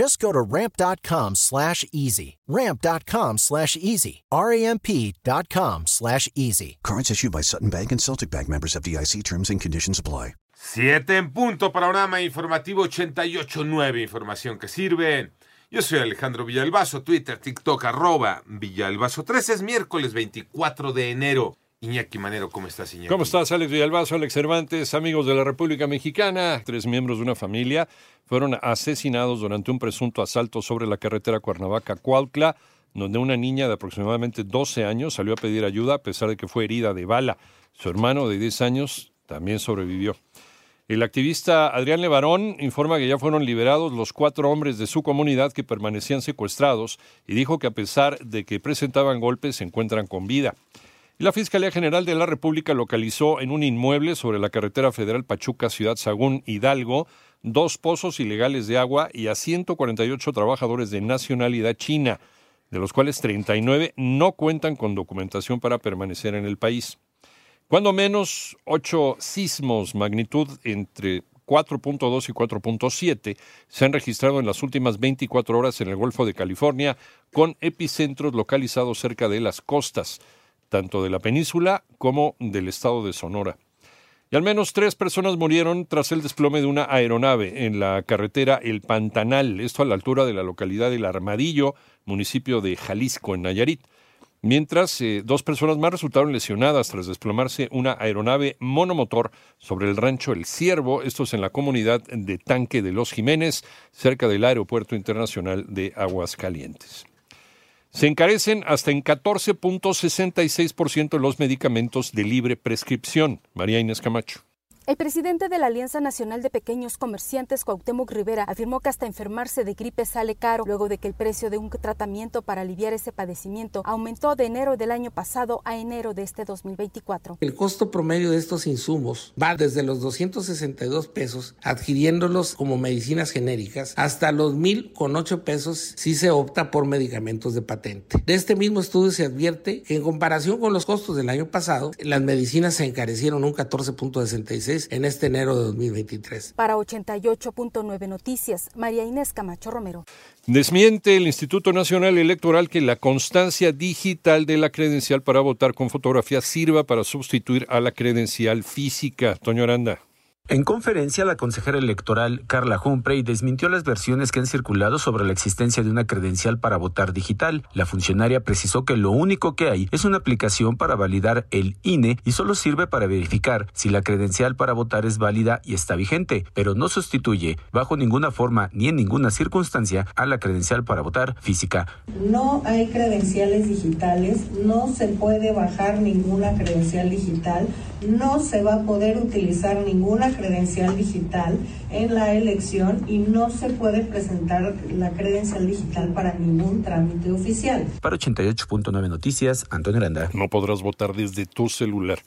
Just go to ramp.com slash easy. Ramp.com slash easy. R-A-M-P.com slash easy. Cards issued by Sutton Bank and Celtic Bank members of DIC terms and conditions apply. Siete en punto, panorama informativo 88.9, información que sirve. Yo soy Alejandro Villalbazo, Twitter, TikTok, arroba Villalbazo. 13 es miércoles 24 de enero. Iñaki Manero, ¿cómo estás, Iñaki? ¿Cómo estás, Alex Villalbazo, Alex Cervantes, amigos de la República Mexicana? Tres miembros de una familia fueron asesinados durante un presunto asalto sobre la carretera Cuernavaca-Cuautla, donde una niña de aproximadamente 12 años salió a pedir ayuda a pesar de que fue herida de bala. Su hermano de 10 años también sobrevivió. El activista Adrián Levarón informa que ya fueron liberados los cuatro hombres de su comunidad que permanecían secuestrados y dijo que a pesar de que presentaban golpes se encuentran con vida. La Fiscalía General de la República localizó en un inmueble sobre la carretera federal Pachuca, Ciudad Sagún, Hidalgo, dos pozos ilegales de agua y a 148 trabajadores de nacionalidad china, de los cuales 39 no cuentan con documentación para permanecer en el país. Cuando menos ocho sismos magnitud entre 4.2 y 4.7 se han registrado en las últimas 24 horas en el Golfo de California, con epicentros localizados cerca de las costas tanto de la península como del estado de Sonora. Y al menos tres personas murieron tras el desplome de una aeronave en la carretera El Pantanal, esto a la altura de la localidad del Armadillo, municipio de Jalisco, en Nayarit. Mientras, eh, dos personas más resultaron lesionadas tras desplomarse una aeronave monomotor sobre el rancho El Ciervo, esto es en la comunidad de Tanque de los Jiménez, cerca del Aeropuerto Internacional de Aguascalientes. Se encarecen hasta en 14.66% los medicamentos de libre prescripción. María Inés Camacho. El presidente de la Alianza Nacional de Pequeños Comerciantes, Cuauhtémoc Rivera, afirmó que hasta enfermarse de gripe sale caro luego de que el precio de un tratamiento para aliviar ese padecimiento aumentó de enero del año pasado a enero de este 2024. El costo promedio de estos insumos va desde los 262 pesos adquiriéndolos como medicinas genéricas hasta los 1000 con 8 pesos si se opta por medicamentos de patente. De este mismo estudio se advierte que en comparación con los costos del año pasado, las medicinas se encarecieron un 14.66 en este enero de 2023. Para 88.9 Noticias, María Inés Camacho Romero. Desmiente el Instituto Nacional Electoral que la constancia digital de la credencial para votar con fotografía sirva para sustituir a la credencial física. Toño Aranda. En conferencia, la consejera electoral Carla Humphrey desmintió las versiones que han circulado sobre la existencia de una credencial para votar digital. La funcionaria precisó que lo único que hay es una aplicación para validar el INE y solo sirve para verificar si la credencial para votar es válida y está vigente, pero no sustituye bajo ninguna forma ni en ninguna circunstancia a la credencial para votar física. No hay credenciales digitales, no se puede bajar ninguna credencial digital, no se va a poder utilizar ninguna credencial digital en la elección y no se puede presentar la credencial digital para ningún trámite oficial. Para 88.9 Noticias, Antonio Aranda. No podrás votar desde tu celular.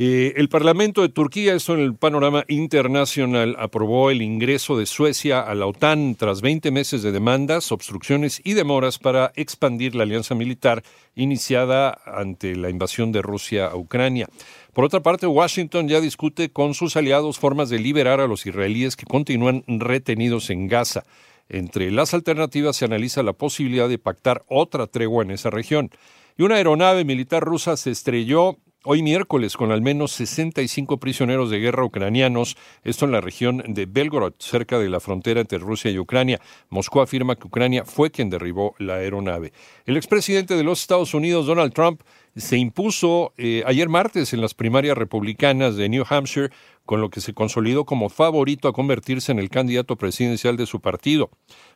Eh, el Parlamento de Turquía, esto en el panorama internacional, aprobó el ingreso de Suecia a la OTAN tras 20 meses de demandas, obstrucciones y demoras para expandir la alianza militar iniciada ante la invasión de Rusia a Ucrania. Por otra parte, Washington ya discute con sus aliados formas de liberar a los israelíes que continúan retenidos en Gaza. Entre las alternativas se analiza la posibilidad de pactar otra tregua en esa región. Y una aeronave militar rusa se estrelló hoy miércoles con al menos 65 prisioneros de guerra ucranianos, esto en la región de Belgorod, cerca de la frontera entre Rusia y Ucrania. Moscú afirma que Ucrania fue quien derribó la aeronave. El expresidente de los Estados Unidos, Donald Trump, se impuso eh, ayer martes en las primarias republicanas de New Hampshire, con lo que se consolidó como favorito a convertirse en el candidato presidencial de su partido.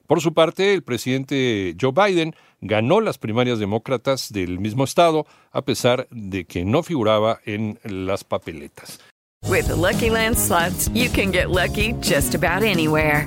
Por su parte, el presidente Joe Biden ganó las primarias demócratas del mismo estado, a pesar de que no figuraba en las papeletas. With the Lucky Land slots, you can get lucky just about anywhere.